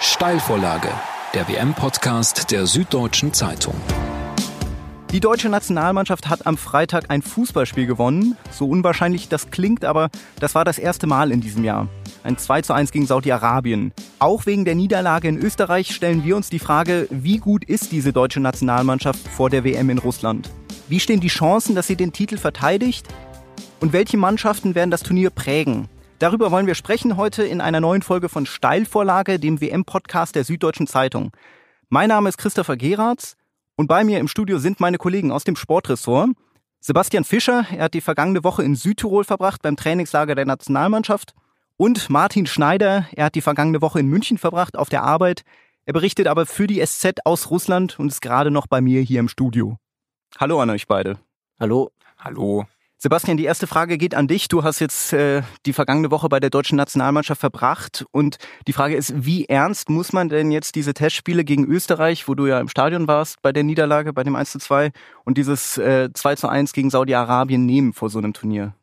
Steilvorlage, der WM-Podcast der Süddeutschen Zeitung. Die deutsche Nationalmannschaft hat am Freitag ein Fußballspiel gewonnen. So unwahrscheinlich das klingt, aber das war das erste Mal in diesem Jahr. Ein 2 zu 1 gegen Saudi-Arabien. Auch wegen der Niederlage in Österreich stellen wir uns die Frage, wie gut ist diese deutsche Nationalmannschaft vor der WM in Russland? Wie stehen die Chancen, dass sie den Titel verteidigt? Und welche Mannschaften werden das Turnier prägen? Darüber wollen wir sprechen heute in einer neuen Folge von Steilvorlage, dem WM-Podcast der Süddeutschen Zeitung. Mein Name ist Christopher Geratz und bei mir im Studio sind meine Kollegen aus dem Sportressort. Sebastian Fischer, er hat die vergangene Woche in Südtirol verbracht beim Trainingslager der Nationalmannschaft. Und Martin Schneider, er hat die vergangene Woche in München verbracht auf der Arbeit. Er berichtet aber für die SZ aus Russland und ist gerade noch bei mir hier im Studio. Hallo an euch beide. Hallo. Hallo. Sebastian, die erste Frage geht an dich. Du hast jetzt äh, die vergangene Woche bei der deutschen Nationalmannschaft verbracht und die Frage ist, wie ernst muss man denn jetzt diese Testspiele gegen Österreich, wo du ja im Stadion warst bei der Niederlage, bei dem 1 zu 2 und dieses äh, 2 zu 1 gegen Saudi-Arabien nehmen vor so einem Turnier?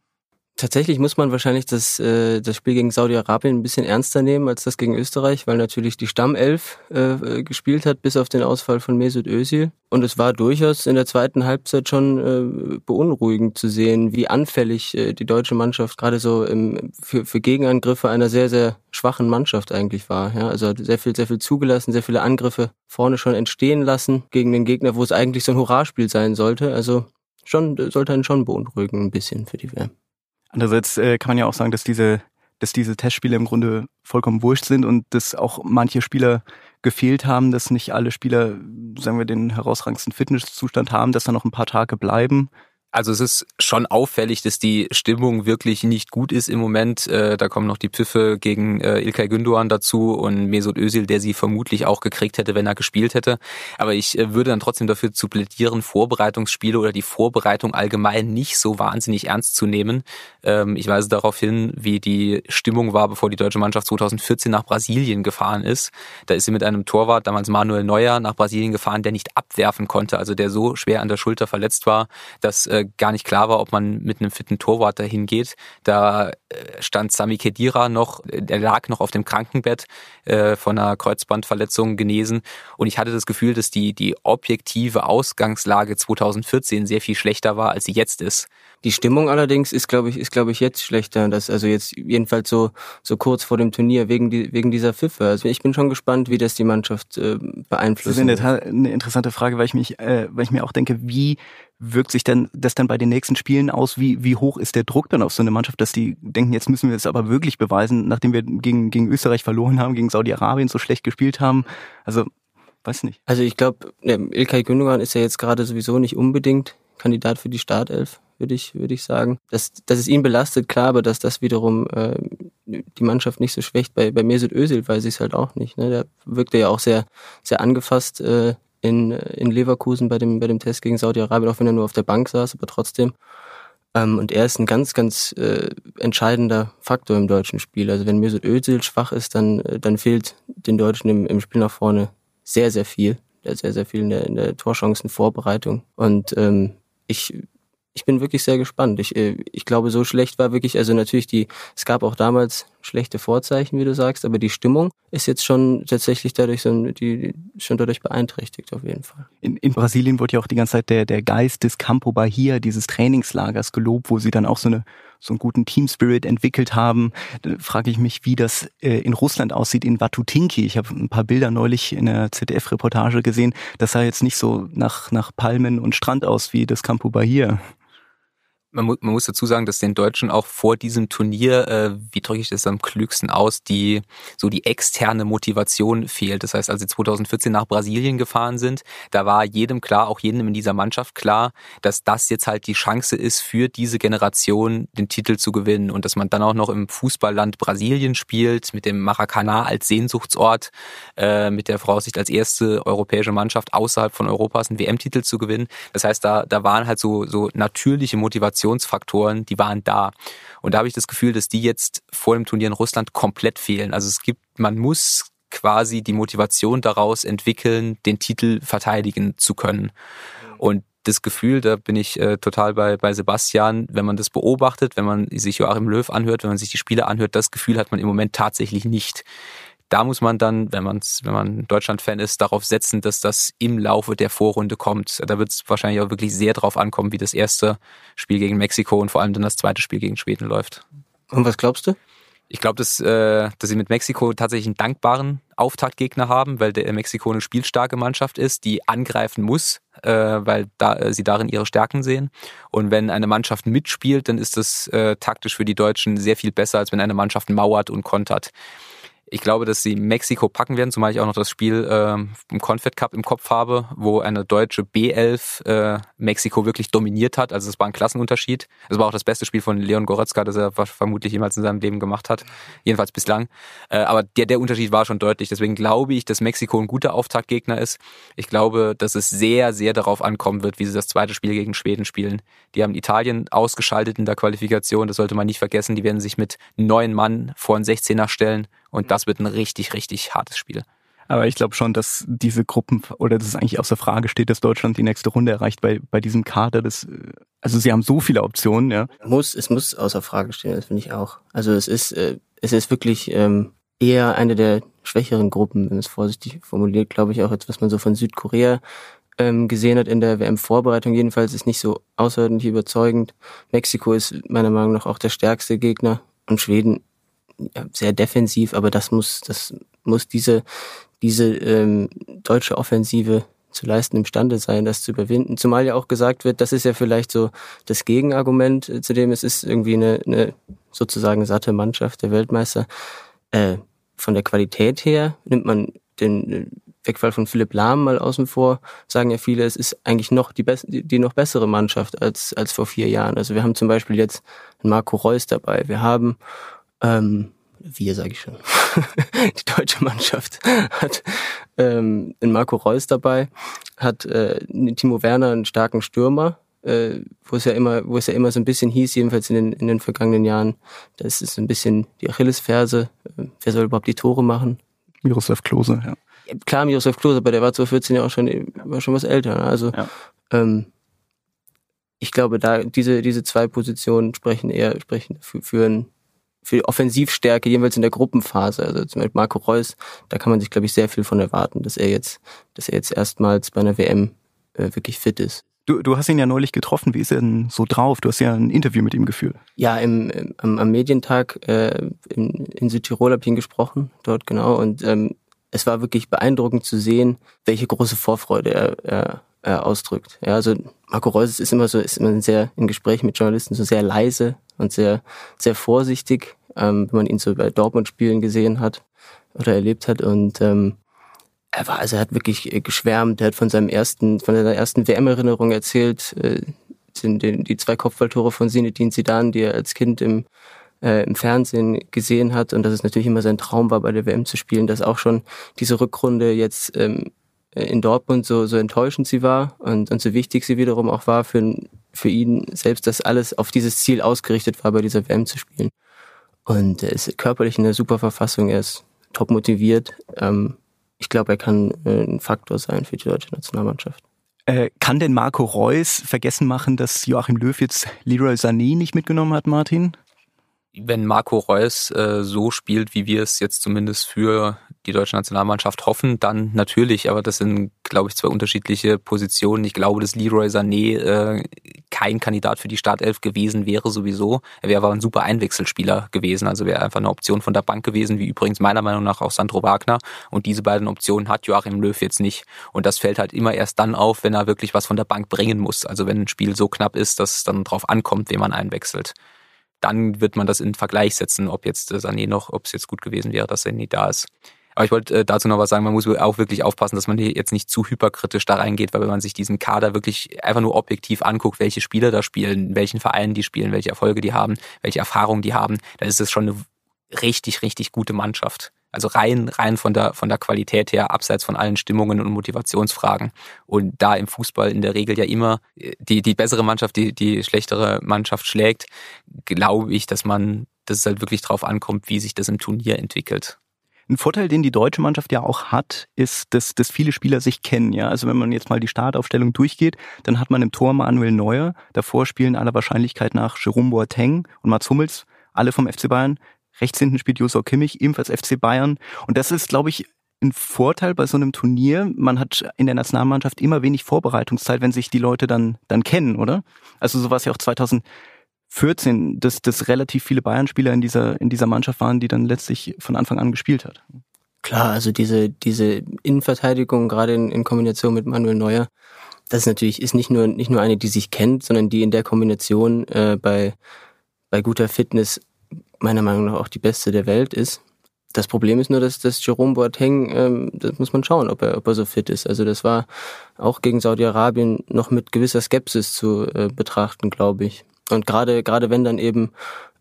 Tatsächlich muss man wahrscheinlich das, äh, das Spiel gegen Saudi-Arabien ein bisschen ernster nehmen als das gegen Österreich, weil natürlich die Stammelf äh, gespielt hat, bis auf den Ausfall von Mesut Özil. Und es war durchaus in der zweiten Halbzeit schon äh, beunruhigend zu sehen, wie anfällig äh, die deutsche Mannschaft gerade so im, für, für Gegenangriffe einer sehr, sehr schwachen Mannschaft eigentlich war. Ja, also sehr viel, sehr viel zugelassen, sehr viele Angriffe vorne schon entstehen lassen gegen den Gegner, wo es eigentlich so ein Hurraspiel sein sollte. Also schon, sollte einen schon beunruhigen ein bisschen für die WM. Andererseits äh, kann man ja auch sagen, dass diese, dass diese Testspiele im Grunde vollkommen wurscht sind und dass auch manche Spieler gefehlt haben, dass nicht alle Spieler, sagen wir, den herausragendsten Fitnesszustand haben, dass da noch ein paar Tage bleiben. Also es ist schon auffällig, dass die Stimmung wirklich nicht gut ist im Moment. Äh, da kommen noch die Pfiffe gegen äh, Ilkay Gündoğan dazu und Mesut Özil, der sie vermutlich auch gekriegt hätte, wenn er gespielt hätte. Aber ich äh, würde dann trotzdem dafür zu plädieren, Vorbereitungsspiele oder die Vorbereitung allgemein nicht so wahnsinnig ernst zu nehmen. Ähm, ich weise darauf hin, wie die Stimmung war, bevor die deutsche Mannschaft 2014 nach Brasilien gefahren ist. Da ist sie mit einem Torwart, damals Manuel Neuer, nach Brasilien gefahren, der nicht abwerfen konnte, also der so schwer an der Schulter verletzt war, dass gar nicht klar war, ob man mit einem fitten Torwart dahin geht. Da stand Sami Kedira noch, der lag noch auf dem Krankenbett äh, von einer Kreuzbandverletzung genesen. Und ich hatte das Gefühl, dass die, die objektive Ausgangslage 2014 sehr viel schlechter war, als sie jetzt ist. Die Stimmung allerdings ist, glaube ich, ist, glaube ich, jetzt schlechter. Das, also jetzt jedenfalls so, so kurz vor dem Turnier wegen, die, wegen dieser Pfiffe. Also ich bin schon gespannt, wie das die Mannschaft äh, beeinflusst. Das ist in der Tat eine interessante Frage, weil ich mich, äh, weil ich mir auch denke, wie wirkt sich denn das dann bei den nächsten Spielen aus? Wie, wie hoch ist der Druck dann auf so eine Mannschaft, dass die denken, jetzt müssen wir es aber wirklich beweisen, nachdem wir gegen, gegen Österreich verloren haben, gegen Saudi-Arabien so schlecht gespielt haben? Also, weiß nicht. Also ich glaube, Ilkay Gündogan ist ja jetzt gerade sowieso nicht unbedingt Kandidat für die Startelf, würde ich, würde ich sagen. Dass, dass es ihn belastet, klar, aber dass das wiederum äh, die Mannschaft nicht so schwächt. Bei, bei Mesut Özil weiß ich es halt auch nicht. Ne? Der wirkte ja auch sehr, sehr angefasst äh, in, in Leverkusen bei dem, bei dem Test gegen Saudi-Arabien, auch wenn er nur auf der Bank saß, aber trotzdem. Ähm, und er ist ein ganz, ganz äh, entscheidender Faktor im deutschen Spiel. Also wenn Mesut Özil schwach ist, dann, äh, dann fehlt den Deutschen im, im Spiel nach vorne sehr, sehr viel. Sehr, sehr viel in der, in der Torchancenvorbereitung. Und ähm, ich ich bin wirklich sehr gespannt. Ich, äh, ich glaube, so schlecht war wirklich, also natürlich die, es gab auch damals schlechte Vorzeichen, wie du sagst, aber die Stimmung ist jetzt schon tatsächlich dadurch so, die, schon dadurch beeinträchtigt auf jeden Fall. In, in Brasilien wurde ja auch die ganze Zeit der, der Geist des Campo Bahia, dieses Trainingslagers gelobt, wo sie dann auch so eine, so einen guten Team Spirit entwickelt haben. Da frage ich mich, wie das äh, in Russland aussieht, in Vatutinki. Ich habe ein paar Bilder neulich in der ZDF-Reportage gesehen. Das sah jetzt nicht so nach, nach Palmen und Strand aus wie das Campo Bahia man, mu man muss dazu sagen, dass den Deutschen auch vor diesem Turnier, äh, wie drücke ich das am klügsten aus, die so die externe Motivation fehlt. Das heißt, als sie 2014 nach Brasilien gefahren sind, da war jedem klar, auch jedem in dieser Mannschaft klar, dass das jetzt halt die Chance ist für diese Generation, den Titel zu gewinnen und dass man dann auch noch im Fußballland Brasilien spielt, mit dem Maracanã als Sehnsuchtsort, äh, mit der Voraussicht als erste europäische Mannschaft außerhalb von Europas einen WM-Titel zu gewinnen. Das heißt, da, da waren halt so, so natürliche Motivationen Motivationsfaktoren, die waren da. Und da habe ich das Gefühl, dass die jetzt vor dem Turnier in Russland komplett fehlen. Also es gibt, man muss quasi die Motivation daraus entwickeln, den Titel verteidigen zu können. Und das Gefühl, da bin ich äh, total bei, bei Sebastian, wenn man das beobachtet, wenn man sich Joachim Löw anhört, wenn man sich die Spiele anhört, das Gefühl hat man im Moment tatsächlich nicht. Da muss man dann, wenn man wenn man Deutschland-Fan ist, darauf setzen, dass das im Laufe der Vorrunde kommt. Da wird es wahrscheinlich auch wirklich sehr drauf ankommen, wie das erste Spiel gegen Mexiko und vor allem dann das zweite Spiel gegen Schweden läuft. Und was glaubst du? Ich glaube, dass, äh, dass sie mit Mexiko tatsächlich einen dankbaren Auftaktgegner haben, weil der Mexiko eine spielstarke Mannschaft ist, die angreifen muss, äh, weil da, äh, sie darin ihre Stärken sehen. Und wenn eine Mannschaft mitspielt, dann ist das äh, taktisch für die Deutschen sehr viel besser, als wenn eine Mannschaft mauert und kontert. Ich glaube, dass sie Mexiko packen werden, zumal ich auch noch das Spiel äh, im Confed Cup im Kopf habe, wo eine deutsche B11 äh, Mexiko wirklich dominiert hat. Also es war ein Klassenunterschied. Es war auch das beste Spiel von Leon Goretzka, das er vermutlich jemals in seinem Leben gemacht hat. Jedenfalls bislang. Äh, aber der, der Unterschied war schon deutlich. Deswegen glaube ich, dass Mexiko ein guter Auftaktgegner ist. Ich glaube, dass es sehr, sehr darauf ankommen wird, wie sie das zweite Spiel gegen Schweden spielen. Die haben Italien ausgeschaltet in der Qualifikation. Das sollte man nicht vergessen. Die werden sich mit neun Mann vor einen 16er stellen und das wird ein richtig, richtig hartes Spiel. Aber ich glaube schon, dass diese Gruppen oder dass es eigentlich außer Frage steht, dass Deutschland die nächste Runde erreicht bei, bei diesem Kader. Das, also sie haben so viele Optionen, ja. Muss, es muss außer Frage stehen, das finde ich auch. Also es ist, äh, es ist wirklich ähm, eher eine der schwächeren Gruppen, wenn es vorsichtig formuliert, glaube ich auch jetzt, was man so von Südkorea ähm, gesehen hat in der WM-Vorbereitung. Jedenfalls ist nicht so außerordentlich überzeugend. Mexiko ist meiner Meinung nach auch der stärkste Gegner und Schweden sehr defensiv, aber das muss, das muss diese, diese ähm, deutsche Offensive zu leisten imstande sein, das zu überwinden. Zumal ja auch gesagt wird, das ist ja vielleicht so das Gegenargument äh, zu dem, es ist irgendwie eine, eine sozusagen satte Mannschaft der Weltmeister. Äh, von der Qualität her nimmt man den äh, Wegfall von Philipp Lahm mal außen vor, sagen ja viele, es ist eigentlich noch die, die, die noch bessere Mannschaft als, als vor vier Jahren. Also wir haben zum Beispiel jetzt Marco Reus dabei. Wir haben ähm, wir sage ich schon, die deutsche Mannschaft hat ähm, einen Marco Reus dabei, hat äh, Timo Werner einen starken Stürmer, äh, wo es ja immer, wo es ja immer so ein bisschen hieß, jedenfalls in den, in den vergangenen Jahren, das ist ein bisschen die Achillesferse. Äh, wer soll überhaupt die Tore machen? Miroslav Klose, ja. klar, Miroslav Klose, aber der war zu 14 ja auch schon, war schon was älter. Ne? Also ja. ähm, ich glaube, da diese diese zwei Positionen sprechen eher sprechen für, für ein für Offensivstärke, jeweils in der Gruppenphase. Also zum Beispiel Marco Reus, da kann man sich, glaube ich, sehr viel von erwarten, dass er jetzt, dass er jetzt erstmals bei einer WM äh, wirklich fit ist. Du, du hast ihn ja neulich getroffen. Wie ist er denn so drauf? Du hast ja ein Interview mit ihm geführt. Ja, im, im am, am Medientag äh, in, in Südtirol habe ich ihn gesprochen, dort genau. Und ähm, es war wirklich beeindruckend zu sehen, welche große Vorfreude er, er, er ausdrückt. Ja, also Marco Reus ist immer so, ist immer sehr in Gesprächen mit Journalisten so sehr leise, und sehr, sehr vorsichtig, ähm, wenn man ihn so bei Dortmund-Spielen gesehen hat oder erlebt hat. Und ähm, er war, also er hat wirklich äh, geschwärmt, er hat von seinem ersten, von seiner ersten WM-Erinnerung erzählt, äh, sind die, die zwei Kopfballtore von Zinedine Zidane, die er als Kind im äh, im Fernsehen gesehen hat und dass es natürlich immer sein Traum war, bei der WM zu spielen, dass auch schon diese Rückrunde jetzt ähm, in Dortmund so, so enttäuschend sie war und, und so wichtig sie wiederum auch war für, für ihn selbst, dass alles auf dieses Ziel ausgerichtet war, bei dieser WM zu spielen. Und er ist körperlich in einer super Verfassung, er ist top motiviert. Ähm, ich glaube, er kann äh, ein Faktor sein für die deutsche Nationalmannschaft. Äh, kann denn Marco Reus vergessen machen, dass Joachim Löw jetzt Leroy Sané nicht mitgenommen hat, Martin? wenn Marco Reus äh, so spielt, wie wir es jetzt zumindest für die deutsche Nationalmannschaft hoffen, dann natürlich. Aber das sind, glaube ich, zwei unterschiedliche Positionen. Ich glaube, dass Leroy Sané äh, kein Kandidat für die Startelf gewesen wäre sowieso. Er wäre aber ein super Einwechselspieler gewesen. Also wäre einfach eine Option von der Bank gewesen, wie übrigens meiner Meinung nach auch Sandro Wagner. Und diese beiden Optionen hat Joachim Löw jetzt nicht. Und das fällt halt immer erst dann auf, wenn er wirklich was von der Bank bringen muss. Also wenn ein Spiel so knapp ist, dass es dann drauf ankommt, wen man einwechselt dann wird man das in Vergleich setzen, ob jetzt Sané noch, ob es jetzt gut gewesen wäre, dass Sané da ist. Aber ich wollte äh, dazu noch was sagen, man muss auch wirklich aufpassen, dass man hier jetzt nicht zu hyperkritisch da reingeht, weil wenn man sich diesen Kader wirklich einfach nur objektiv anguckt, welche Spieler da spielen, welchen Vereinen die spielen, welche Erfolge die haben, welche Erfahrungen die haben, dann ist es schon eine richtig, richtig gute Mannschaft. Also rein, rein von der, von der Qualität her, abseits von allen Stimmungen und Motivationsfragen. Und da im Fußball in der Regel ja immer die, die bessere Mannschaft, die, die schlechtere Mannschaft schlägt, glaube ich, dass man, dass es halt wirklich drauf ankommt, wie sich das im Turnier entwickelt. Ein Vorteil, den die deutsche Mannschaft ja auch hat, ist, dass, dass viele Spieler sich kennen. Ja, also wenn man jetzt mal die Startaufstellung durchgeht, dann hat man im Tor Manuel Neuer. Davor spielen aller Wahrscheinlichkeit nach Jerome Boateng und Mats Hummels, alle vom FC Bayern Rechts hinten spielt Josua Kimmich, ebenfalls FC Bayern. Und das ist, glaube ich, ein Vorteil bei so einem Turnier. Man hat in der Nationalmannschaft immer wenig Vorbereitungszeit, wenn sich die Leute dann, dann kennen, oder? Also so war es ja auch 2014, dass, dass relativ viele Bayern-Spieler in dieser, in dieser Mannschaft waren, die dann letztlich von Anfang an gespielt hat. Klar, also diese, diese Innenverteidigung, gerade in, in Kombination mit Manuel Neuer, das ist natürlich ist nicht nur nicht nur eine, die sich kennt, sondern die in der Kombination äh, bei bei guter Fitness meiner Meinung nach auch die beste der Welt ist. Das Problem ist nur, dass das Jerome Boateng, ähm, das muss man schauen, ob er, ob er so fit ist. Also das war auch gegen Saudi-Arabien noch mit gewisser Skepsis zu äh, betrachten, glaube ich. Und gerade gerade wenn dann eben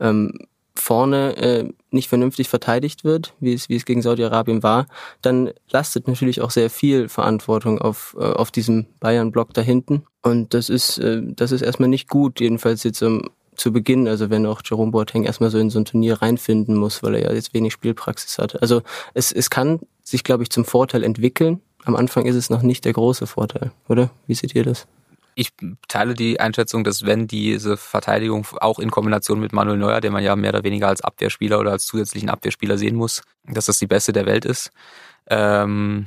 ähm, vorne äh, nicht vernünftig verteidigt wird, wie es wie es gegen Saudi-Arabien war, dann lastet natürlich auch sehr viel Verantwortung auf äh, auf diesem Bayern-Block da hinten. Und das ist äh, das ist erstmal nicht gut, jedenfalls jetzt um, zu Beginn, also wenn auch Jerome Boateng erstmal so in so ein Turnier reinfinden muss, weil er ja jetzt wenig Spielpraxis hat. Also es, es kann sich, glaube ich, zum Vorteil entwickeln. Am Anfang ist es noch nicht der große Vorteil, oder? Wie seht ihr das? Ich teile die Einschätzung, dass wenn diese Verteidigung auch in Kombination mit Manuel Neuer, den man ja mehr oder weniger als Abwehrspieler oder als zusätzlichen Abwehrspieler sehen muss, dass das die beste der Welt ist. Ähm,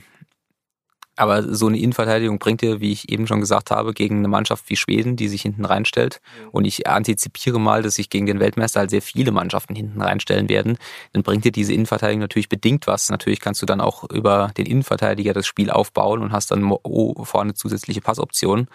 aber so eine Innenverteidigung bringt dir, wie ich eben schon gesagt habe, gegen eine Mannschaft wie Schweden, die sich hinten reinstellt. Und ich antizipiere mal, dass sich gegen den Weltmeister halt sehr viele Mannschaften hinten reinstellen werden. Dann bringt dir diese Innenverteidigung natürlich bedingt was. Natürlich kannst du dann auch über den Innenverteidiger das Spiel aufbauen und hast dann vorne zusätzliche Passoptionen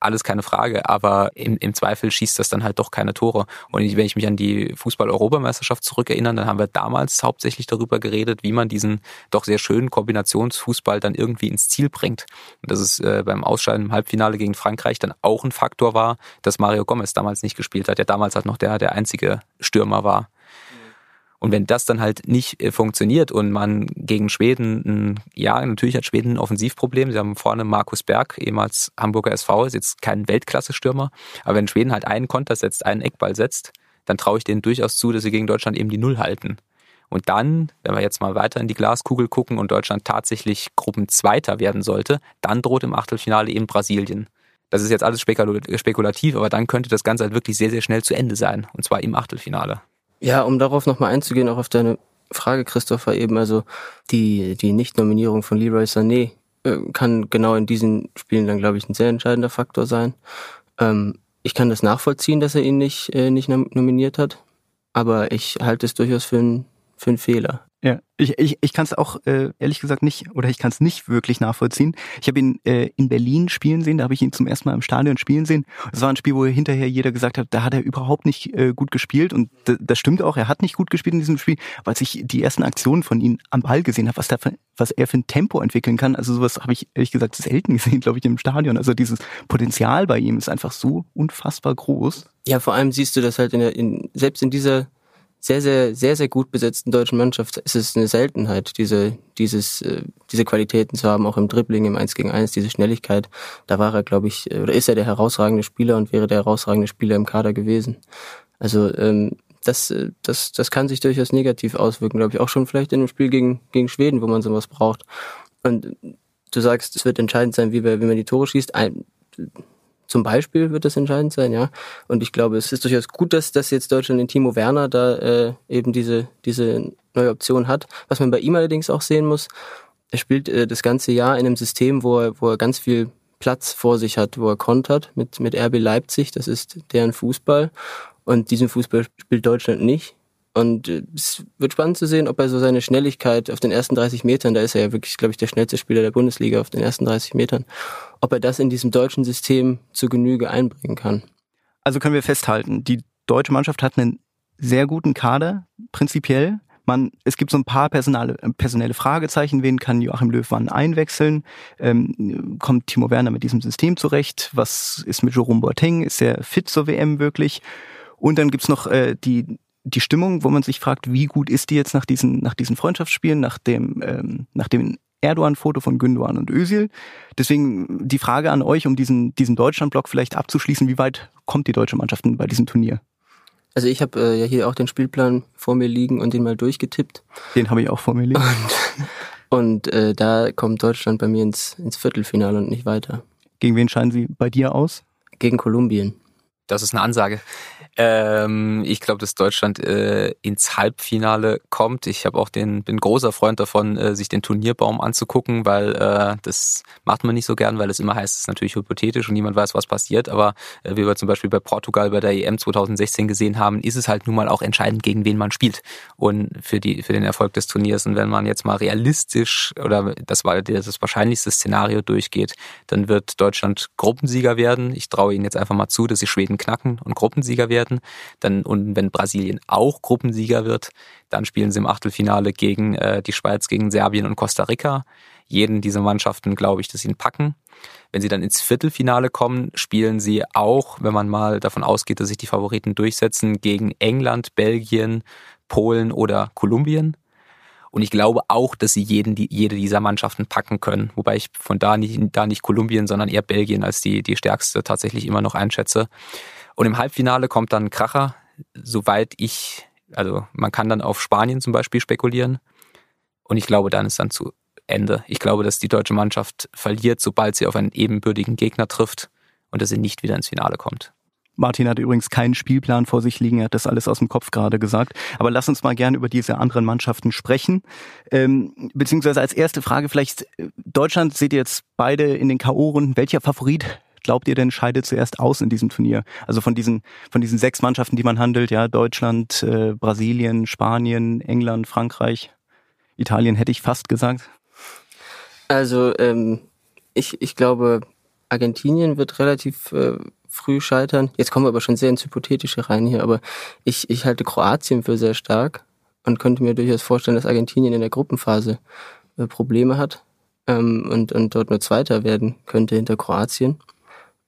alles keine Frage, aber im, im Zweifel schießt das dann halt doch keine Tore. Und wenn ich mich an die Fußball-Europameisterschaft zurückerinnere, dann haben wir damals hauptsächlich darüber geredet, wie man diesen doch sehr schönen Kombinationsfußball dann irgendwie ins Ziel bringt. Und dass es äh, beim Ausscheiden im Halbfinale gegen Frankreich dann auch ein Faktor war, dass Mario Gomez damals nicht gespielt hat, der damals halt noch der, der einzige Stürmer war. Und wenn das dann halt nicht äh, funktioniert und man gegen Schweden, ja, natürlich hat Schweden ein Offensivproblem. Sie haben vorne Markus Berg, ehemals Hamburger SV, ist jetzt kein Weltklasse-Stürmer. Aber wenn Schweden halt einen Konter setzt, einen Eckball setzt, dann traue ich denen durchaus zu, dass sie gegen Deutschland eben die Null halten. Und dann, wenn wir jetzt mal weiter in die Glaskugel gucken und Deutschland tatsächlich Gruppenzweiter werden sollte, dann droht im Achtelfinale eben Brasilien. Das ist jetzt alles spekulativ, aber dann könnte das Ganze halt wirklich sehr, sehr schnell zu Ende sein. Und zwar im Achtelfinale. Ja, um darauf nochmal einzugehen, auch auf deine Frage, Christopher, eben, also die, die Nicht-Nominierung von Leroy Sané äh, kann genau in diesen Spielen dann, glaube ich, ein sehr entscheidender Faktor sein. Ähm, ich kann das nachvollziehen, dass er ihn nicht, äh, nicht nominiert hat, aber ich halte es durchaus für, ein, für einen Fehler. Ja, ich, ich, ich kann es auch äh, ehrlich gesagt nicht, oder ich kann es nicht wirklich nachvollziehen. Ich habe ihn äh, in Berlin spielen sehen, da habe ich ihn zum ersten Mal im Stadion spielen sehen. Es war ein Spiel, wo hinterher jeder gesagt hat, da hat er überhaupt nicht äh, gut gespielt. Und das stimmt auch, er hat nicht gut gespielt in diesem Spiel, weil ich die ersten Aktionen von ihm am Ball gesehen habe, was, was er für ein Tempo entwickeln kann. Also sowas habe ich ehrlich gesagt selten gesehen, glaube ich, im Stadion. Also dieses Potenzial bei ihm ist einfach so unfassbar groß. Ja, vor allem siehst du das halt in der, in, selbst in dieser sehr, sehr, sehr, sehr gut besetzten deutschen Mannschaft ist es eine Seltenheit, diese, dieses, äh, diese Qualitäten zu haben, auch im Dribbling, im 1 gegen 1, diese Schnelligkeit. Da war er, glaube ich, oder ist er der herausragende Spieler und wäre der herausragende Spieler im Kader gewesen. Also ähm, das, äh, das, das kann sich durchaus negativ auswirken, glaube ich, auch schon vielleicht in einem Spiel gegen, gegen Schweden, wo man sowas braucht. Und du sagst, es wird entscheidend sein, wie, wie man die Tore schießt. Ein, zum Beispiel wird das entscheidend sein, ja. Und ich glaube, es ist durchaus gut, dass, dass jetzt Deutschland in Timo Werner da äh, eben diese, diese neue Option hat. Was man bei ihm allerdings auch sehen muss, er spielt äh, das ganze Jahr in einem System, wo er, wo er ganz viel Platz vor sich hat, wo er kontert mit, mit RB Leipzig, das ist deren Fußball. Und diesen Fußball spielt Deutschland nicht. Und äh, es wird spannend zu sehen, ob er so seine Schnelligkeit auf den ersten 30 Metern, da ist er ja wirklich, glaube ich, der schnellste Spieler der Bundesliga auf den ersten 30 Metern, ob er das in diesem deutschen System zu Genüge einbringen kann. Also können wir festhalten, die deutsche Mannschaft hat einen sehr guten Kader, prinzipiell. Man, es gibt so ein paar personale, personelle Fragezeichen. Wen kann Joachim Löw wann einwechseln? Ähm, kommt Timo Werner mit diesem System zurecht? Was ist mit Jerome Boateng? Ist er fit zur WM wirklich? Und dann gibt's noch äh, die die Stimmung, wo man sich fragt, wie gut ist die jetzt nach diesen, nach diesen Freundschaftsspielen, nach dem, ähm, nach dem Erdogan-Foto von Gündogan und Özil. Deswegen die Frage an euch, um diesen, diesen Deutschland-Block vielleicht abzuschließen, wie weit kommt die deutsche Mannschaft bei diesem Turnier? Also ich habe äh, ja hier auch den Spielplan vor mir liegen und den mal durchgetippt. Den habe ich auch vor mir liegen. Und, und äh, da kommt Deutschland bei mir ins, ins Viertelfinale und nicht weiter. Gegen wen scheinen Sie bei dir aus? Gegen Kolumbien. Das ist eine Ansage. Ähm, ich glaube, dass Deutschland äh, ins Halbfinale kommt. Ich habe auch den, bin großer Freund davon, äh, sich den Turnierbaum anzugucken, weil äh, das macht man nicht so gern, weil es immer heißt, es ist natürlich hypothetisch und niemand weiß, was passiert. Aber äh, wie wir zum Beispiel bei Portugal bei der EM 2016 gesehen haben, ist es halt nun mal auch entscheidend, gegen wen man spielt und für die für den Erfolg des Turniers. Und wenn man jetzt mal realistisch oder das war das wahrscheinlichste Szenario durchgeht, dann wird Deutschland Gruppensieger werden. Ich traue ihnen jetzt einfach mal zu, dass sie Schweden knacken und Gruppensieger werden. Dann, und wenn Brasilien auch Gruppensieger wird, dann spielen sie im Achtelfinale gegen äh, die Schweiz, gegen Serbien und Costa Rica. Jeden dieser Mannschaften glaube ich, dass sie ihn packen. Wenn sie dann ins Viertelfinale kommen, spielen sie auch, wenn man mal davon ausgeht, dass sich die Favoriten durchsetzen, gegen England, Belgien, Polen oder Kolumbien. Und ich glaube auch, dass sie jeden, die, jede dieser Mannschaften packen können. Wobei ich von da nicht, da nicht Kolumbien, sondern eher Belgien als die, die stärkste tatsächlich immer noch einschätze. Und im Halbfinale kommt dann Kracher, soweit ich, also man kann dann auf Spanien zum Beispiel spekulieren. Und ich glaube, dann ist dann zu Ende. Ich glaube, dass die deutsche Mannschaft verliert, sobald sie auf einen ebenbürtigen Gegner trifft und dass sie nicht wieder ins Finale kommt. Martin hat übrigens keinen Spielplan vor sich liegen, er hat das alles aus dem Kopf gerade gesagt. Aber lass uns mal gerne über diese anderen Mannschaften sprechen. Ähm, beziehungsweise als erste Frage vielleicht, Deutschland seht ihr jetzt beide in den K.O.-Runden. Welcher Favorit glaubt ihr denn scheidet zuerst aus in diesem Turnier? Also von diesen, von diesen sechs Mannschaften, die man handelt, ja, Deutschland, äh, Brasilien, Spanien, England, Frankreich, Italien hätte ich fast gesagt. Also ähm, ich, ich glaube, Argentinien wird relativ äh, früh scheitern. Jetzt kommen wir aber schon sehr ins Hypothetische rein hier, aber ich, ich halte Kroatien für sehr stark und könnte mir durchaus vorstellen, dass Argentinien in der Gruppenphase äh, Probleme hat ähm, und, und dort nur Zweiter werden könnte hinter Kroatien.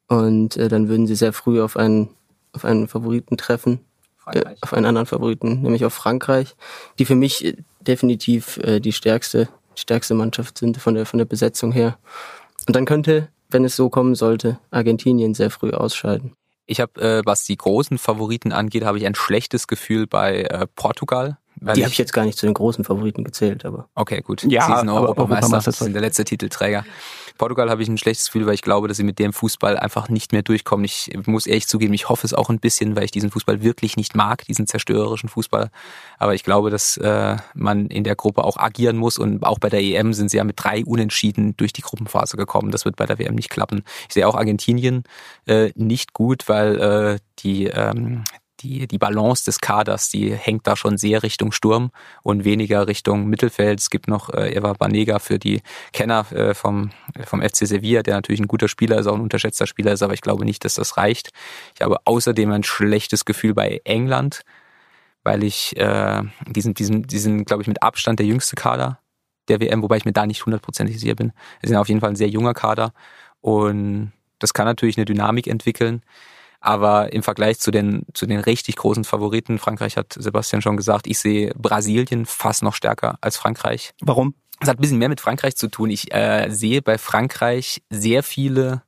Und äh, dann würden sie sehr früh auf einen, auf einen Favoriten treffen, äh, auf einen anderen Favoriten, nämlich auf Frankreich, die für mich äh, definitiv äh, die stärkste, die stärkste Mannschaft sind von der, von der Besetzung her. Und dann könnte, wenn es so kommen sollte, Argentinien sehr früh ausscheiden. Ich habe, äh, was die großen Favoriten angeht, habe ich ein schlechtes Gefühl bei äh, Portugal. Die habe ich jetzt gar nicht zu den großen Favoriten gezählt, aber. Okay, gut. Ja, Sie sind Europameister, Europameister sind der letzte Titelträger. Portugal habe ich ein schlechtes Gefühl, weil ich glaube, dass sie mit dem Fußball einfach nicht mehr durchkommen. Ich muss ehrlich zugeben, ich hoffe es auch ein bisschen, weil ich diesen Fußball wirklich nicht mag, diesen zerstörerischen Fußball. Aber ich glaube, dass äh, man in der Gruppe auch agieren muss und auch bei der EM sind sie ja mit drei Unentschieden durch die Gruppenphase gekommen. Das wird bei der WM nicht klappen. Ich sehe auch Argentinien äh, nicht gut, weil äh, die ähm, die, die Balance des Kaders, die hängt da schon sehr Richtung Sturm und weniger Richtung Mittelfeld. Es gibt noch äh, Eva Banega für die Kenner äh, vom, vom FC Sevilla, der natürlich ein guter Spieler ist, auch ein unterschätzter Spieler ist, aber ich glaube nicht, dass das reicht. Ich habe außerdem ein schlechtes Gefühl bei England, weil ich äh, diesen, diesen, diesen, glaube ich, mit Abstand der jüngste Kader der WM, wobei ich mir da nicht hundertprozentig sicher bin. Es ist auf jeden Fall ein sehr junger Kader und das kann natürlich eine Dynamik entwickeln. Aber im Vergleich zu den, zu den richtig großen Favoriten, Frankreich hat Sebastian schon gesagt, ich sehe Brasilien fast noch stärker als Frankreich. Warum? Es hat ein bisschen mehr mit Frankreich zu tun. Ich äh, sehe bei Frankreich sehr viele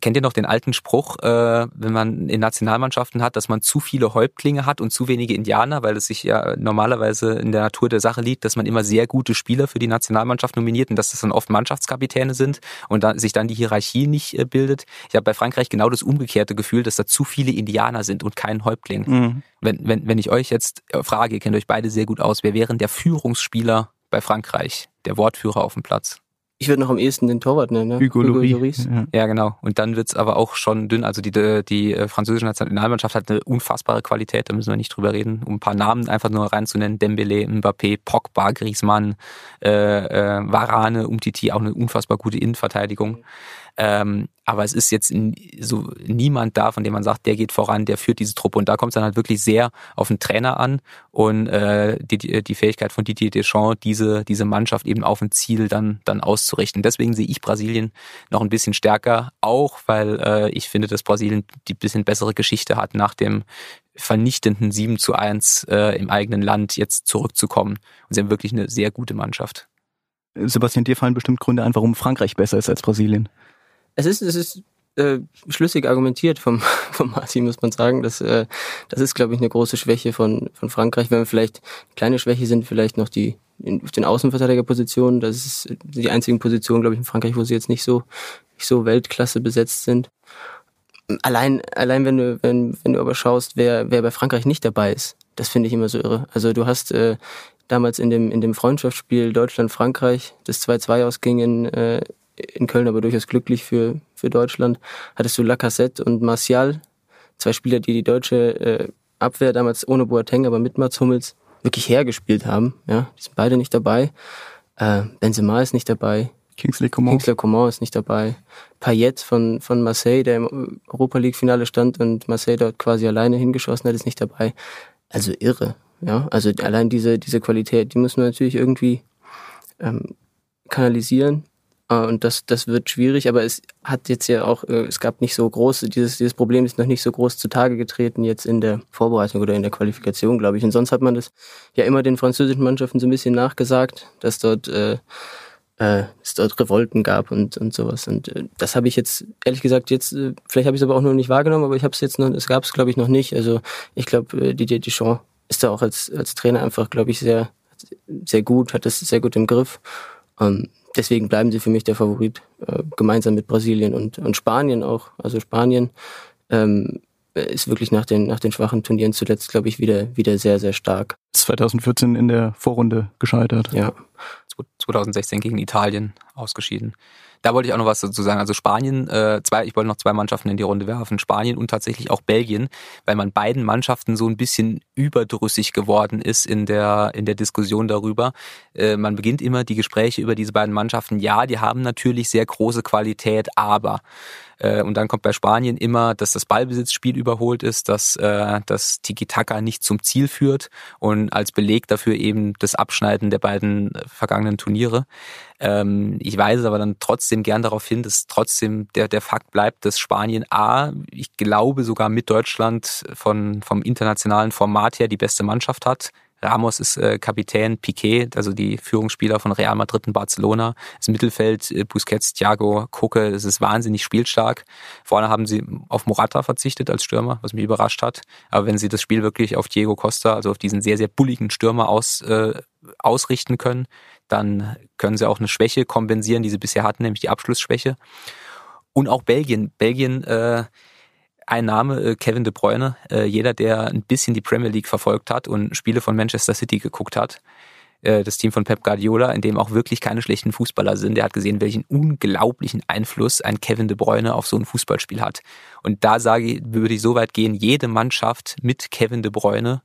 kennt ihr noch den alten Spruch, äh, wenn man in Nationalmannschaften hat, dass man zu viele Häuptlinge hat und zu wenige Indianer, weil es sich ja normalerweise in der Natur der Sache liegt, dass man immer sehr gute Spieler für die Nationalmannschaft nominiert und dass das dann oft Mannschaftskapitäne sind und da, sich dann die Hierarchie nicht äh, bildet. Ich habe bei Frankreich genau das umgekehrte Gefühl, dass da zu viele Indianer sind und kein Häuptling. Mhm. Wenn, wenn, wenn ich euch jetzt frage, ihr kennt euch beide sehr gut aus, wer wären der Führungsspieler bei Frankreich, der Wortführer auf dem Platz? Ich würde noch am ehesten den Torwart nennen, ne? Hugo, Hugo Lloris. Ja. ja. genau. Und dann wird's aber auch schon dünn. Also die, die äh, französische Nationalmannschaft hat eine unfassbare Qualität, da müssen wir nicht drüber reden. Um ein paar Namen einfach nur reinzunennen. Dembele, Mbappé, Pogba, Griezmann, äh, äh, Varane, Umtiti, auch eine unfassbar gute Innenverteidigung. Ähm, aber es ist jetzt so niemand da, von dem man sagt, der geht voran, der führt diese Truppe. Und da kommt es dann halt wirklich sehr auf den Trainer an und äh, die, die Fähigkeit von Didier Deschamps, diese, diese Mannschaft eben auf ein Ziel dann, dann auszurichten. Deswegen sehe ich Brasilien noch ein bisschen stärker, auch weil äh, ich finde, dass Brasilien die bisschen bessere Geschichte hat, nach dem vernichtenden 7 zu 1 äh, im eigenen Land jetzt zurückzukommen. Und sie haben wirklich eine sehr gute Mannschaft. Sebastian, dir fallen bestimmt Gründe ein, warum Frankreich besser ist als Brasilien. Es ist, es ist äh, schlüssig argumentiert vom, vom Martin, muss man sagen. Das, äh, das ist, glaube ich, eine große Schwäche von, von Frankreich. Wenn wir vielleicht, kleine Schwäche sind vielleicht noch die in, auf den Außenverteidigerpositionen. Das ist die einzigen Positionen, glaube ich, in Frankreich, wo sie jetzt nicht so, nicht so Weltklasse besetzt sind. allein, allein wenn du, wenn, wenn du aber schaust, wer, wer bei Frankreich nicht dabei ist, das finde ich immer so irre. Also du hast äh, damals in dem, in dem Freundschaftsspiel Deutschland-Frankreich, das 2-2 ausging in, äh, in Köln, aber durchaus glücklich für, für Deutschland, hattest du Lacassette und Martial, zwei Spieler, die die deutsche äh, Abwehr damals ohne Boateng, aber mit Mats Hummels wirklich hergespielt haben. Ja, die sind beide nicht dabei. Äh, Benzema ist nicht dabei. Kingsley Coman. Kingsley Coman ist nicht dabei. Payet von, von Marseille, der im Europa League Finale stand und Marseille dort quasi alleine hingeschossen hat, ist nicht dabei. Also irre. Ja, also allein diese, diese Qualität, die müssen wir natürlich irgendwie ähm, kanalisieren. Äh, und das, das wird schwierig, aber es hat jetzt ja auch, äh, es gab nicht so groß, dieses, dieses Problem ist noch nicht so groß zutage getreten jetzt in der Vorbereitung oder in der Qualifikation, glaube ich. Und sonst hat man das ja immer den französischen Mannschaften so ein bisschen nachgesagt, dass dort äh, äh, es dort Revolten gab und, und sowas. Und äh, das habe ich jetzt, ehrlich gesagt, jetzt, äh, vielleicht habe ich es aber auch noch nicht wahrgenommen, aber ich habe es jetzt noch, es gab es, glaube ich, noch nicht. Also ich glaube, Didier Deschamps ist da auch als, als Trainer einfach, glaube ich, sehr, sehr gut, hat das sehr gut im Griff. Ähm, deswegen bleiben sie für mich der Favorit, äh, gemeinsam mit Brasilien und, und Spanien auch. Also Spanien ähm, ist wirklich nach den, nach den schwachen Turnieren zuletzt, glaube ich, wieder, wieder sehr, sehr stark. 2014 in der Vorrunde gescheitert. Ja. 2016 gegen Italien ausgeschieden. Da wollte ich auch noch was dazu sagen. Also Spanien, äh, zwei, ich wollte noch zwei Mannschaften in die Runde werfen. Spanien und tatsächlich auch Belgien, weil man beiden Mannschaften so ein bisschen überdrüssig geworden ist in der, in der Diskussion darüber. Äh, man beginnt immer die Gespräche über diese beiden Mannschaften. Ja, die haben natürlich sehr große Qualität, aber äh, und dann kommt bei Spanien immer, dass das Ballbesitzspiel überholt ist, dass äh, das Tiki-Taka nicht zum Ziel führt und als Beleg dafür eben das Abschneiden der beiden äh, vergangenen Turniere. Ähm, ich weise aber dann trotzdem gern darauf hin, dass trotzdem der, der Fakt bleibt, dass Spanien A, ich glaube sogar mit Deutschland von, vom internationalen Format her die beste Mannschaft hat. Ramos ist äh, Kapitän, Piquet, also die Führungsspieler von Real Madrid und Barcelona. Das Mittelfeld, äh, Busquets, Thiago, Koke, das ist wahnsinnig spielstark. Vorne haben sie auf Morata verzichtet als Stürmer, was mich überrascht hat. Aber wenn sie das Spiel wirklich auf Diego Costa, also auf diesen sehr, sehr bulligen Stürmer aus, äh, ausrichten können, dann können sie auch eine Schwäche kompensieren, die sie bisher hatten, nämlich die Abschlussschwäche. Und auch Belgien. Belgien, äh, ein Name, äh, Kevin De Bruyne. Äh, jeder, der ein bisschen die Premier League verfolgt hat und Spiele von Manchester City geguckt hat, äh, das Team von Pep Guardiola, in dem auch wirklich keine schlechten Fußballer sind, der hat gesehen, welchen unglaublichen Einfluss ein Kevin De Bruyne auf so ein Fußballspiel hat. Und da sage ich, würde ich so weit gehen, jede Mannschaft mit Kevin De Bruyne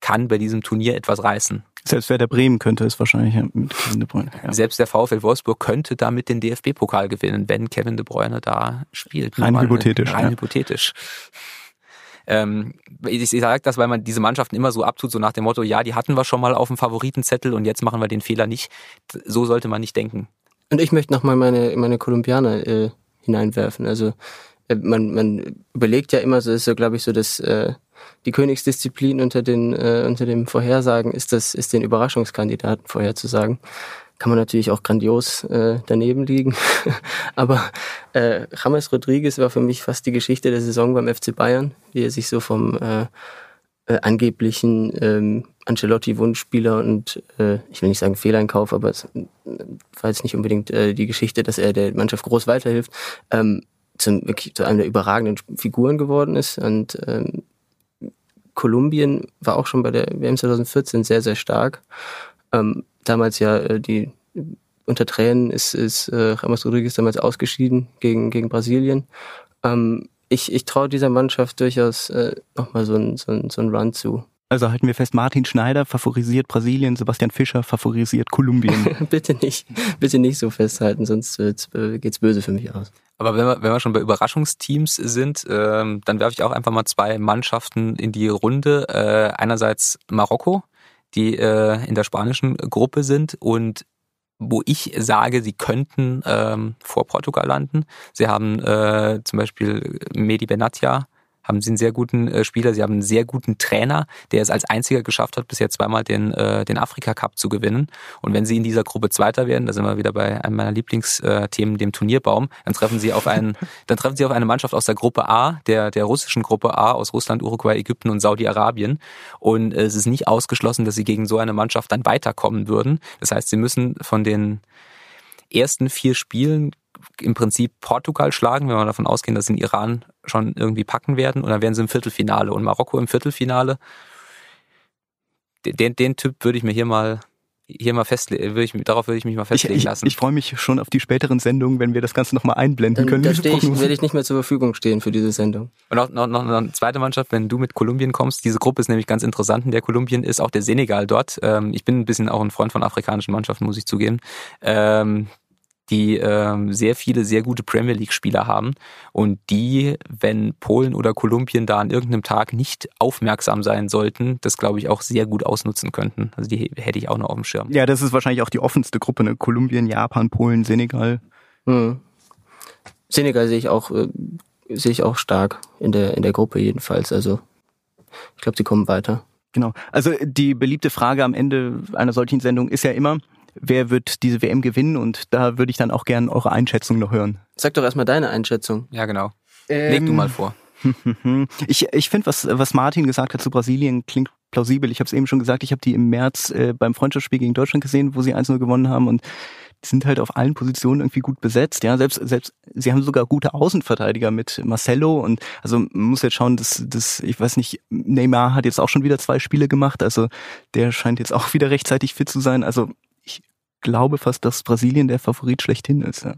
kann bei diesem Turnier etwas reißen. Selbst wer der Bremen könnte es wahrscheinlich mit Kevin De Bruyne. Ja. Selbst der VfL Wolfsburg könnte damit den DFB-Pokal gewinnen, wenn Kevin De Bruyne da spielt. Rein Mal hypothetisch. Rein ja. hypothetisch. Ähm, ich, ich sage das, weil man diese Mannschaften immer so abtut, so nach dem Motto, ja, die hatten wir schon mal auf dem Favoritenzettel und jetzt machen wir den Fehler nicht. So sollte man nicht denken. Und ich möchte nochmal meine, meine Kolumbianer äh, hineinwerfen. Also äh, man, man überlegt ja immer, so ist so, glaube ich, so das äh, die Königsdisziplin unter den äh, unter dem Vorhersagen ist das ist den Überraschungskandidaten vorherzusagen. Kann man natürlich auch grandios äh, daneben liegen, aber äh, James Rodriguez war für mich fast die Geschichte der Saison beim FC Bayern, wie er sich so vom äh, äh, angeblichen ähm, Ancelotti-Wunschspieler und äh, ich will nicht sagen Fehleinkauf, aber es äh, war jetzt nicht unbedingt äh, die Geschichte, dass er der Mannschaft groß weiterhilft, ähm, zum, wirklich zu einem der überragenden Figuren geworden ist und ähm, Kolumbien war auch schon bei der WM 2014 sehr, sehr stark. Ähm, damals ja äh, die unter Tränen ist, ist äh, Ramos Rodriguez damals ausgeschieden gegen, gegen Brasilien. Ähm, ich ich traue dieser Mannschaft durchaus äh, nochmal so einen so so ein Run zu. Also halten wir fest, Martin Schneider favorisiert Brasilien, Sebastian Fischer favorisiert Kolumbien. bitte nicht, bitte nicht so festhalten, sonst äh, geht's böse für mich aus. Aber wenn wir, wenn wir schon bei Überraschungsteams sind, ähm, dann werfe ich auch einfach mal zwei Mannschaften in die Runde. Äh, einerseits Marokko, die äh, in der spanischen Gruppe sind und wo ich sage, sie könnten ähm, vor Portugal landen. Sie haben äh, zum Beispiel Medi Benatia, haben sie einen sehr guten äh, Spieler, sie haben einen sehr guten Trainer, der es als einziger geschafft hat, bisher zweimal den, äh, den Afrika Cup zu gewinnen. Und wenn sie in dieser Gruppe Zweiter werden, da sind wir wieder bei einem meiner Lieblingsthemen, dem Turnierbaum, dann treffen sie auf einen, dann treffen sie auf eine Mannschaft aus der Gruppe A, der, der russischen Gruppe A, aus Russland, Uruguay, Ägypten und Saudi-Arabien. Und äh, es ist nicht ausgeschlossen, dass sie gegen so eine Mannschaft dann weiterkommen würden. Das heißt, sie müssen von den ersten vier Spielen im Prinzip Portugal schlagen, wenn wir davon ausgehen, dass sie den Iran schon irgendwie packen werden. Und dann wären sie im Viertelfinale und Marokko im Viertelfinale. Den, den Typ würde ich mir hier mal hier mal festlegen, würde ich, darauf würde ich mich mal festlegen ich, ich, lassen. Ich freue mich schon auf die späteren Sendungen, wenn wir das Ganze nochmal einblenden Dann, können. da stehe ich, werde ich nicht mehr zur Verfügung stehen für diese Sendung. Und noch, noch, noch eine zweite Mannschaft, wenn du mit Kolumbien kommst, diese Gruppe ist nämlich ganz interessant, in der Kolumbien ist auch der Senegal dort. Ähm, ich bin ein bisschen auch ein Freund von afrikanischen Mannschaften, muss ich zugeben. Die ähm, sehr viele sehr gute Premier League-Spieler haben und die, wenn Polen oder Kolumbien da an irgendeinem Tag nicht aufmerksam sein sollten, das glaube ich auch sehr gut ausnutzen könnten. Also die hätte ich auch noch auf dem Schirm. Ja, das ist wahrscheinlich auch die offenste Gruppe, ne? Kolumbien, Japan, Polen, Senegal. Hm. Senegal sehe ich auch äh, sehe ich auch stark in der in der Gruppe jedenfalls. Also ich glaube, sie kommen weiter. Genau. Also die beliebte Frage am Ende einer solchen Sendung ist ja immer, wer wird diese WM gewinnen und da würde ich dann auch gerne eure Einschätzung noch hören. Sag doch erstmal deine Einschätzung. Ja, genau. Ähm, Leg du mal vor. Ich, ich finde, was, was Martin gesagt hat zu Brasilien, klingt plausibel. Ich habe es eben schon gesagt, ich habe die im März äh, beim Freundschaftsspiel gegen Deutschland gesehen, wo sie 1-0 gewonnen haben und die sind halt auf allen Positionen irgendwie gut besetzt. Ja, selbst, selbst, sie haben sogar gute Außenverteidiger mit Marcelo und also man muss jetzt schauen, dass, dass, ich weiß nicht, Neymar hat jetzt auch schon wieder zwei Spiele gemacht, also der scheint jetzt auch wieder rechtzeitig fit zu sein. Also glaube fast, dass Brasilien der Favorit schlechthin ist. Ja.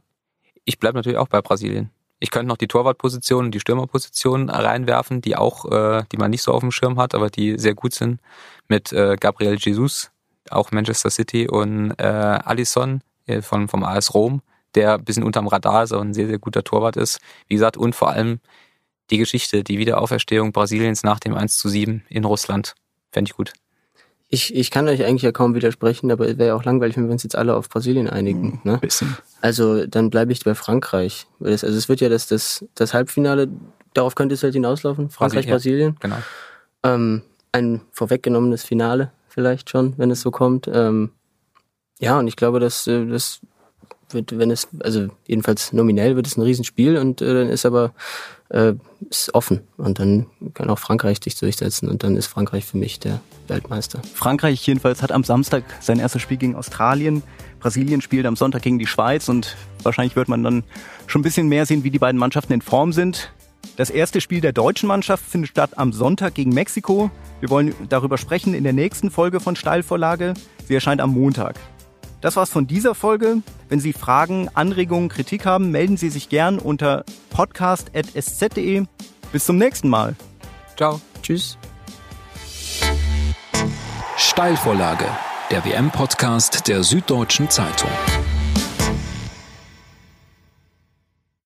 Ich bleibe natürlich auch bei Brasilien. Ich könnte noch die Torwartposition und die Stürmerposition reinwerfen, die auch, äh, die man nicht so auf dem Schirm hat, aber die sehr gut sind. Mit äh, Gabriel Jesus, auch Manchester City und äh, Alisson äh, von, vom AS Rom, der ein bisschen unterm Radar ist, aber ein sehr, sehr guter Torwart ist. Wie gesagt, und vor allem die Geschichte, die Wiederauferstehung Brasiliens nach dem 1 zu 7 in Russland. Fände ich gut. Ich, ich kann euch eigentlich ja kaum widersprechen, aber es wäre ja auch langweilig, wenn wir uns jetzt alle auf Brasilien einigen. Ne? Bisschen. Also dann bleibe ich bei Frankreich. Also es wird ja das, das, das Halbfinale, darauf könnte es halt hinauslaufen. Frankreich, Brasilien, Brasilien. Genau. Ähm, ein vorweggenommenes Finale vielleicht schon, wenn es so kommt. Ähm, ja, und ich glaube, dass äh, das wird, wenn es, also jedenfalls nominell wird es ein Riesenspiel und äh, dann ist aber äh, ist offen und dann kann auch Frankreich sich durchsetzen und dann ist Frankreich für mich der Weltmeister. Frankreich jedenfalls hat am Samstag sein erstes Spiel gegen Australien. Brasilien spielt am Sonntag gegen die Schweiz und wahrscheinlich wird man dann schon ein bisschen mehr sehen, wie die beiden Mannschaften in Form sind. Das erste Spiel der deutschen Mannschaft findet statt am Sonntag gegen Mexiko. Wir wollen darüber sprechen in der nächsten Folge von Steilvorlage. Sie erscheint am Montag. Das war's von dieser Folge. Wenn Sie Fragen, Anregungen, Kritik haben, melden Sie sich gern unter podcast.sz.de. Bis zum nächsten Mal. Ciao. Tschüss. Steilvorlage, der WM-Podcast der Süddeutschen Zeitung.